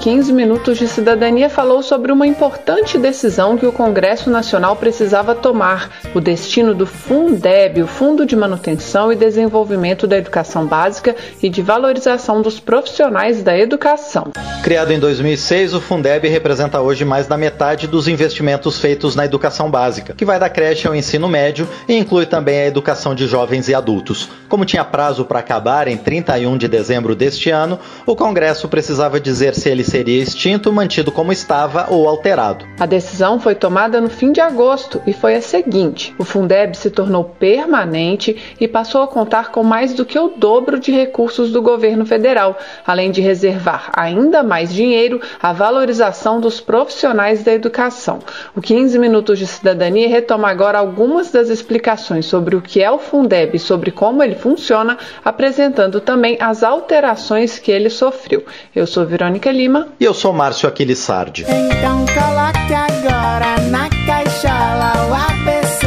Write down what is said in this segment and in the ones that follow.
15 Minutos de Cidadania falou sobre uma importante decisão que o Congresso Nacional precisava tomar: o destino do Fundeb, o Fundo de Manutenção e Desenvolvimento da Educação Básica e de Valorização dos Profissionais da Educação. Criado em 2006, o Fundeb representa hoje mais da metade dos investimentos feitos na educação básica, que vai da creche ao ensino médio e inclui também a educação de jovens e adultos. Como tinha prazo para acabar em 31 de dezembro deste ano, o Congresso precisava dizer se ele seria extinto, mantido como estava ou alterado. A decisão foi tomada no fim de agosto e foi a seguinte: o Fundeb se tornou permanente e passou a contar com mais do que o dobro de recursos do governo federal, além de reservar ainda mais dinheiro à valorização dos profissionais da educação. O 15 Minutos de Cidadania retoma agora algumas das explicações sobre o que é o Fundeb e sobre como ele funciona, apresentando também as alterações que ele sofreu. Eu sou Verônica Lima. E eu sou Márcio Aquiles Sardi. Então coloque agora na caixola o ABC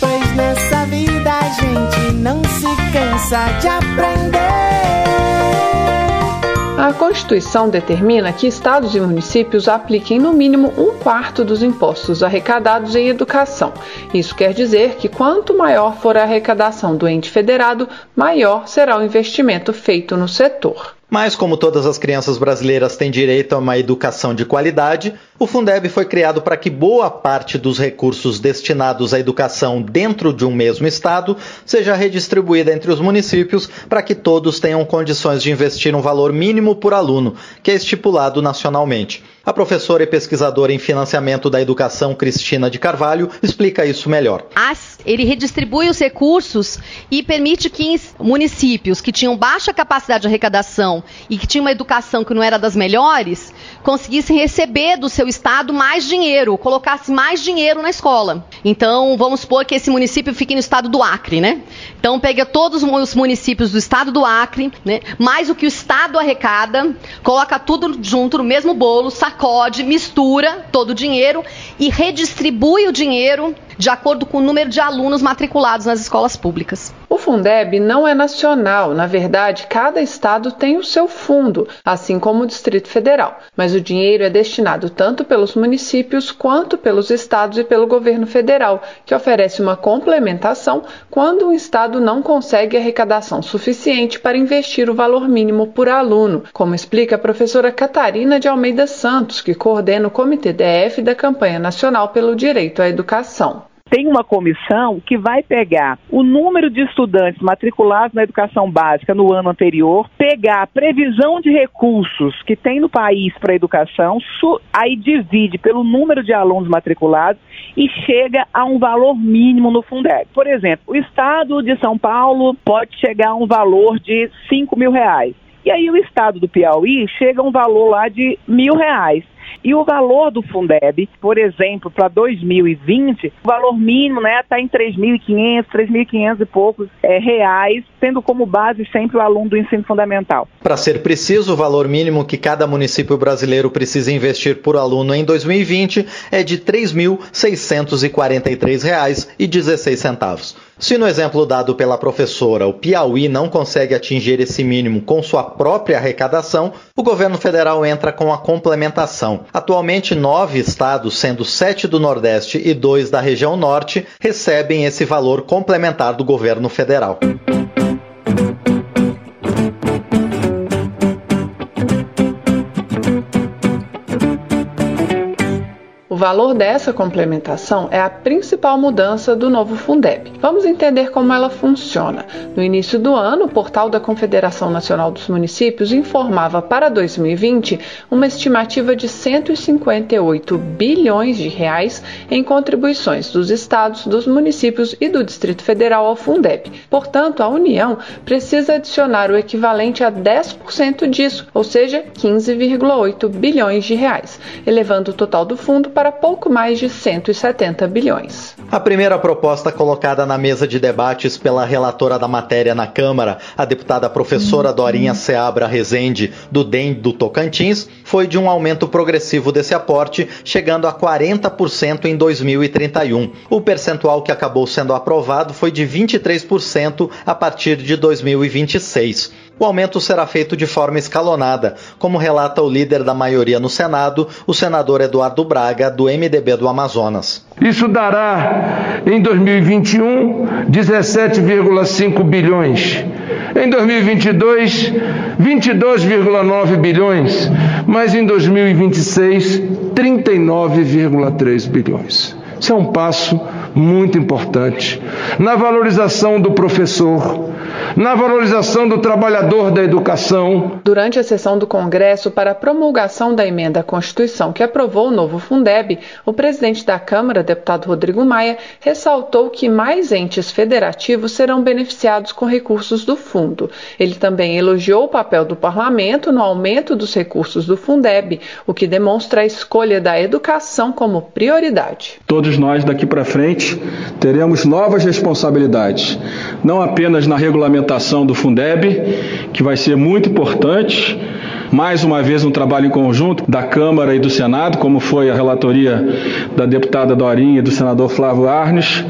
Pois nessa vida a gente não se cansa de aprender A Constituição determina que estados e municípios apliquem no mínimo um quarto dos impostos arrecadados em educação. Isso quer dizer que quanto maior for a arrecadação do ente federado, maior será o investimento feito no setor. Mas, como todas as crianças brasileiras têm direito a uma educação de qualidade, o Fundeb foi criado para que boa parte dos recursos destinados à educação dentro de um mesmo estado seja redistribuída entre os municípios para que todos tenham condições de investir um valor mínimo por aluno, que é estipulado nacionalmente. A professora e pesquisadora em financiamento da educação, Cristina de Carvalho, explica isso melhor. As- ele redistribui os recursos e permite que os municípios que tinham baixa capacidade de arrecadação e que tinham uma educação que não era das melhores, conseguissem receber do seu estado mais dinheiro, colocasse mais dinheiro na escola. Então, vamos supor que esse município fique no estado do Acre, né? Então, pega todos os municípios do estado do Acre, né? Mais o que o estado arrecada, coloca tudo junto no mesmo bolo, sacode, mistura todo o dinheiro e redistribui o dinheiro de acordo com o número de alunos matriculados nas escolas públicas. O Fundeb não é nacional, na verdade, cada estado tem o seu fundo, assim como o Distrito Federal, mas o dinheiro é destinado tanto pelos municípios quanto pelos estados e pelo governo federal, que oferece uma complementação quando um estado não consegue arrecadação suficiente para investir o valor mínimo por aluno, como explica a professora Catarina de Almeida Santos, que coordena o Comitê DF da Campanha Nacional pelo Direito à Educação tem uma comissão que vai pegar o número de estudantes matriculados na educação básica no ano anterior, pegar a previsão de recursos que tem no país para a educação, aí divide pelo número de alunos matriculados e chega a um valor mínimo no Fundeb. Por exemplo, o estado de São Paulo pode chegar a um valor de 5 mil reais. E aí o estado do Piauí chega a um valor lá de mil reais. E o valor do Fundeb, por exemplo, para 2020, o valor mínimo está né, tá em 3.500, 3.500 e poucos é, reais, tendo como base sempre o aluno do ensino fundamental. Para ser preciso, o valor mínimo que cada município brasileiro precisa investir por aluno em 2020 é de R$ 3.643,16. Se no exemplo dado pela professora o Piauí não consegue atingir esse mínimo com sua própria arrecadação, o governo federal entra com a complementação. Atualmente, nove estados, sendo sete do Nordeste e dois da região Norte, recebem esse valor complementar do governo federal. Valor dessa complementação é a principal mudança do novo Fundeb. Vamos entender como ela funciona. No início do ano, o portal da Confederação Nacional dos Municípios informava para 2020 uma estimativa de 158 bilhões de reais em contribuições dos estados, dos municípios e do Distrito Federal ao Fundeb. Portanto, a União precisa adicionar o equivalente a 10% disso, ou seja, 15,8 bilhões de reais, elevando o total do fundo para pouco mais de 170 bilhões. A primeira proposta colocada na mesa de debates pela relatora da matéria na Câmara, a deputada professora Dorinha Seabra Rezende, do DEM do Tocantins, foi de um aumento progressivo desse aporte, chegando a 40% em 2031. O percentual que acabou sendo aprovado foi de 23% a partir de 2026. O aumento será feito de forma escalonada, como relata o líder da maioria no Senado, o senador Eduardo Braga, do MDB do Amazonas. Isso dará, em 2021, 17,5 bilhões. Em 2022, 22,9 bilhões. Mas em 2026, 39,3 bilhões. Isso é um passo muito importante na valorização do professor, na valorização do trabalhador da educação. Durante a sessão do Congresso para a promulgação da emenda à Constituição que aprovou o novo Fundeb, o presidente da Câmara, deputado Rodrigo Maia, ressaltou que mais entes federativos serão beneficiados com recursos do fundo. Ele também elogiou o papel do parlamento no aumento dos recursos do Fundeb, o que demonstra a escolha da educação como prioridade. Todos nós daqui para frente teremos novas responsabilidades, não apenas na regulamentação implementação do Fundeb, que vai ser muito importante. Mais uma vez, um trabalho em conjunto da Câmara e do Senado, como foi a relatoria da deputada Dorinha e do senador Flávio Arnes.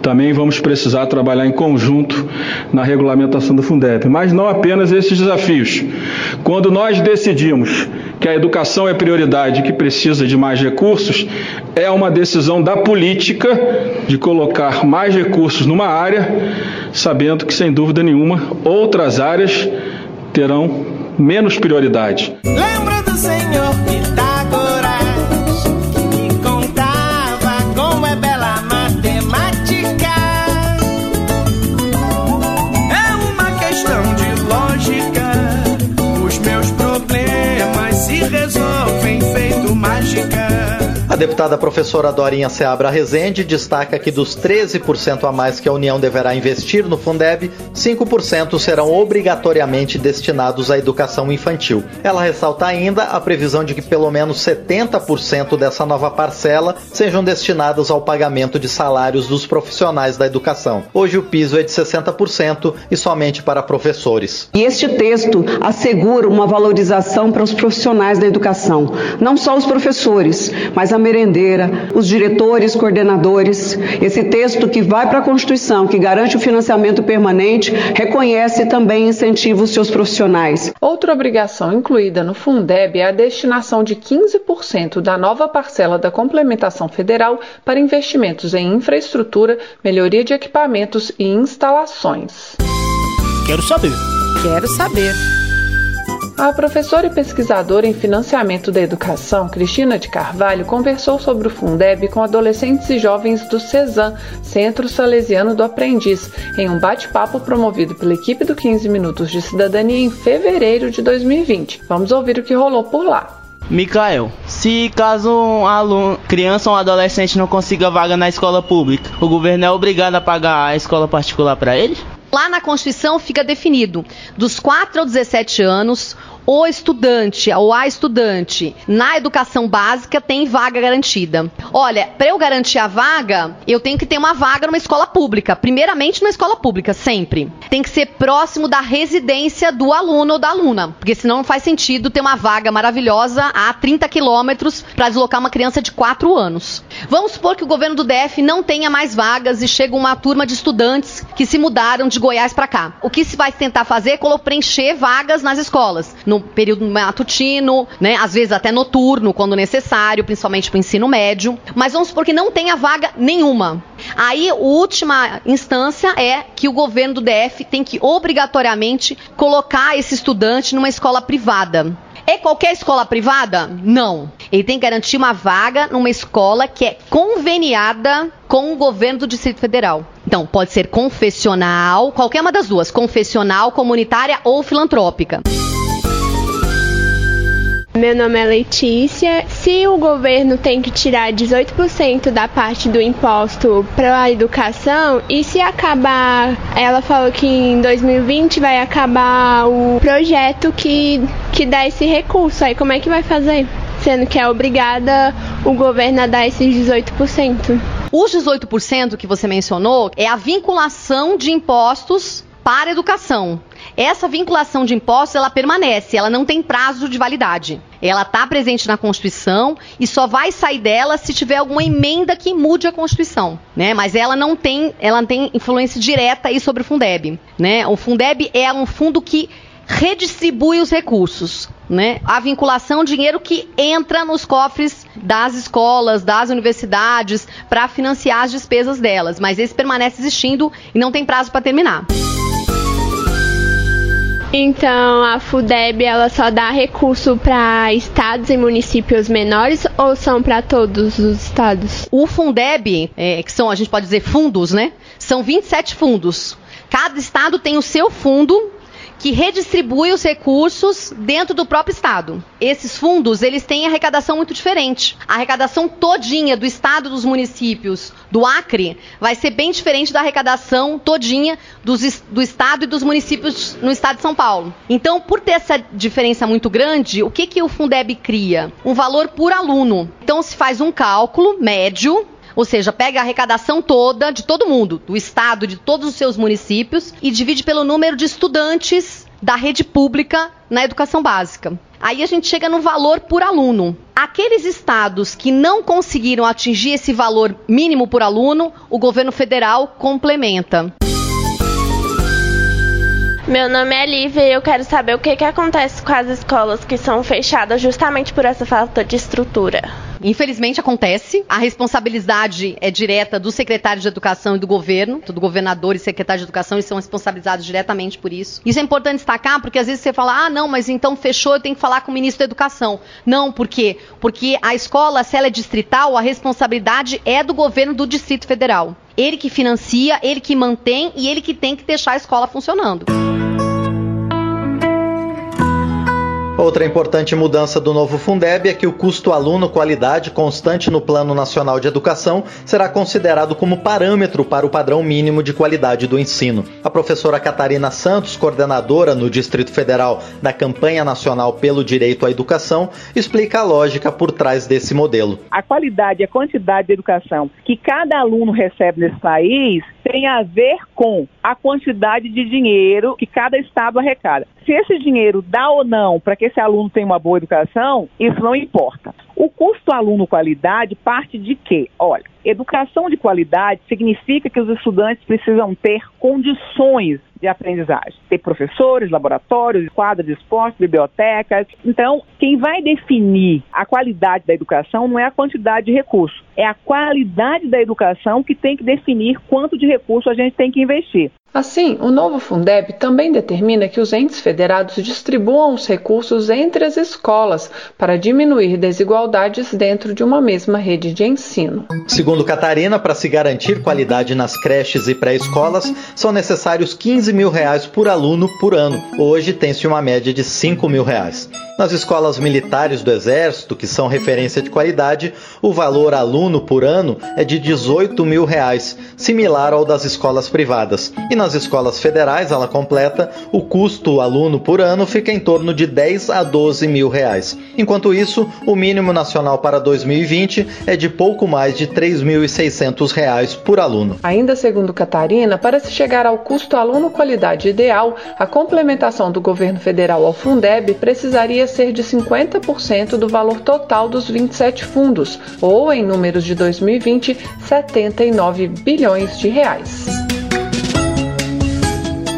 Também vamos precisar trabalhar em conjunto na regulamentação do Fundeb. Mas não apenas esses desafios. Quando nós decidimos que a educação é prioridade e que precisa de mais recursos, é uma decisão da política de colocar mais recursos numa área, sabendo que, sem dúvida nenhuma, outras áreas terão menos prioridade. Lembra do Senhor deputada professora Dorinha Seabra Rezende destaca que dos 13% a mais que a União deverá investir no Fundeb, 5% serão obrigatoriamente destinados à educação infantil. Ela ressalta ainda a previsão de que pelo menos 70% dessa nova parcela sejam destinados ao pagamento de salários dos profissionais da educação. Hoje o piso é de 60% e somente para professores. E este texto assegura uma valorização para os profissionais da educação, não só os professores, mas a merendeira, os diretores, coordenadores. Esse texto que vai para a Constituição, que garante o financiamento permanente, reconhece também e incentiva os seus profissionais. Outra obrigação incluída no Fundeb é a destinação de 15% da nova parcela da complementação federal para investimentos em infraestrutura, melhoria de equipamentos e instalações. Quero saber. Quero saber. A professora e pesquisadora em financiamento da educação, Cristina de Carvalho, conversou sobre o Fundeb com adolescentes e jovens do CESAM, Centro Salesiano do Aprendiz, em um bate-papo promovido pela equipe do 15 Minutos de Cidadania em fevereiro de 2020. Vamos ouvir o que rolou por lá. Mikael, se caso um aluno, criança ou um adolescente não consiga vaga na escola pública, o governo é obrigado a pagar a escola particular para ele? Lá na Constituição fica definido, dos 4 aos 17 anos, o estudante ou a estudante na educação básica tem vaga garantida. Olha, para eu garantir a vaga, eu tenho que ter uma vaga numa escola pública. Primeiramente numa escola pública, sempre. Tem que ser próximo da residência do aluno ou da aluna, porque senão não faz sentido ter uma vaga maravilhosa a 30 quilômetros para deslocar uma criança de 4 anos. Vamos supor que o governo do DF não tenha mais vagas e chega uma turma de estudantes que se mudaram de Goiás para cá. O que se vai tentar fazer é preencher vagas nas escolas, no período matutino, né, às vezes até noturno, quando necessário, principalmente para o ensino médio. Mas vamos supor que não tenha vaga nenhuma. Aí, a última instância é que o governo do DF tem que obrigatoriamente colocar esse estudante numa escola privada. É qualquer escola privada? Não. Ele tem que garantir uma vaga numa escola que é conveniada com o governo do Distrito Federal. Então, pode ser confessional, qualquer uma das duas, confessional, comunitária ou filantrópica. Meu nome é Letícia. Se o governo tem que tirar 18% da parte do imposto para a educação, e se acabar, ela falou que em 2020 vai acabar o projeto que, que dá esse recurso, aí como é que vai fazer? sendo que é obrigada o governo a dar esses 18%. Os 18% que você mencionou é a vinculação de impostos para a educação. Essa vinculação de impostos, ela permanece, ela não tem prazo de validade. Ela está presente na Constituição e só vai sair dela se tiver alguma emenda que mude a Constituição, né? Mas ela não tem, ela tem influência direta aí sobre o Fundeb, né? O Fundeb é um fundo que redistribui os recursos, né? A vinculação, dinheiro que entra nos cofres das escolas, das universidades, para financiar as despesas delas, mas esse permanece existindo e não tem prazo para terminar. Então, a FUDEB ela só dá recurso para estados e municípios menores ou são para todos os estados? O Fundeb, é, que são, a gente pode dizer fundos, né? São 27 fundos. Cada estado tem o seu fundo que redistribui os recursos dentro do próprio estado. Esses fundos, eles têm arrecadação muito diferente. A arrecadação todinha do estado dos municípios do Acre vai ser bem diferente da arrecadação todinha dos, do estado e dos municípios no estado de São Paulo. Então, por ter essa diferença muito grande, o que, que o Fundeb cria? Um valor por aluno. Então, se faz um cálculo médio ou seja, pega a arrecadação toda de todo mundo, do estado, de todos os seus municípios, e divide pelo número de estudantes da rede pública na educação básica. Aí a gente chega no valor por aluno. Aqueles estados que não conseguiram atingir esse valor mínimo por aluno, o governo federal complementa. Meu nome é Lívia e eu quero saber o que, que acontece com as escolas que são fechadas justamente por essa falta de estrutura. Infelizmente acontece. A responsabilidade é direta do secretário de Educação e do governo, do governador e secretário de Educação, eles são responsabilizados diretamente por isso. Isso é importante destacar porque às vezes você fala: "Ah, não, mas então fechou, eu tenho que falar com o ministro da Educação". Não, por quê? Porque a escola, se ela é distrital, a responsabilidade é do governo do Distrito Federal. Ele que financia, ele que mantém e ele que tem que deixar a escola funcionando. Outra importante mudança do novo Fundeb é que o custo aluno qualidade constante no Plano Nacional de Educação será considerado como parâmetro para o padrão mínimo de qualidade do ensino. A professora Catarina Santos, coordenadora no Distrito Federal da Campanha Nacional pelo Direito à Educação, explica a lógica por trás desse modelo. A qualidade e a quantidade de educação que cada aluno recebe nesse país tem a ver com a quantidade de dinheiro que cada estado arrecada. Se esse dinheiro dá ou não para que esse aluno tenha uma boa educação, isso não importa. O custo aluno qualidade parte de quê? Olha, educação de qualidade significa que os estudantes precisam ter condições de aprendizagem. Ter professores, laboratórios, quadros de esporte, bibliotecas. Então, quem vai definir a qualidade da educação não é a quantidade de recursos, é a qualidade da educação que tem que definir quanto de recurso a gente tem que investir. Assim, o novo Fundeb também determina que os entes federados distribuam os recursos entre as escolas para diminuir desigualdades dentro de uma mesma rede de ensino. Segundo Catarina, para se garantir qualidade nas creches e pré-escolas, são necessários 15 mil reais por aluno por ano. Hoje tem-se uma média de 5 mil reais. Nas escolas militares do Exército, que são referência de qualidade, o valor aluno por ano é de 18 mil reais, similar ao das escolas privadas. E nas escolas federais, ela completa, o custo aluno por ano fica em torno de 10 a 12 mil reais. Enquanto isso, o mínimo nacional para 2020 é de pouco mais de 3.600 reais por aluno. Ainda segundo Catarina, para se chegar ao custo aluno qualidade ideal, a complementação do governo federal ao Fundeb precisaria ser de 50% do valor total dos 27 fundos, ou em números de 2020, 79 bilhões de reais.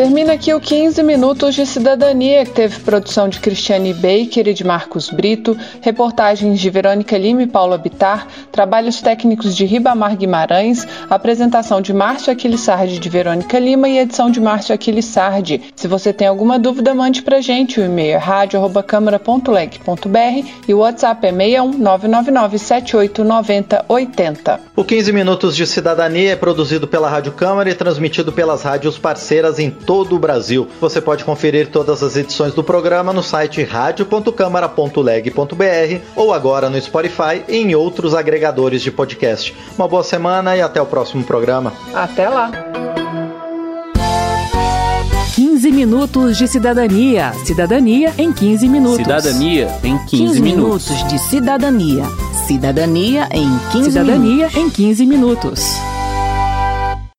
Termina aqui o 15 Minutos de Cidadania, que teve produção de Cristiane Baker e de Marcos Brito, reportagens de Verônica Lima e Paula Bitar, trabalhos técnicos de Ribamar Guimarães, apresentação de Márcio Aquilissardi de Verônica Lima e edição de Márcio Aquilissardi. Se você tem alguma dúvida, mande pra gente. O e-mail é rádio.câmara.leg.br e o WhatsApp é 61 999 789080. O 15 Minutos de Cidadania é produzido pela Rádio Câmara e transmitido pelas rádios parceiras em todo o Brasil. Você pode conferir todas as edições do programa no site radio.câmara.leg.br ou agora no Spotify e em outros agregadores de podcast. Uma boa semana e até o próximo programa. Até lá! 15 15 minutos de cidadania. Cidadania em 15 minutos. Cidadania em 15, 15 minutos. minutos de cidadania. Cidadania em 15 Cidadania minutos. em 15 minutos.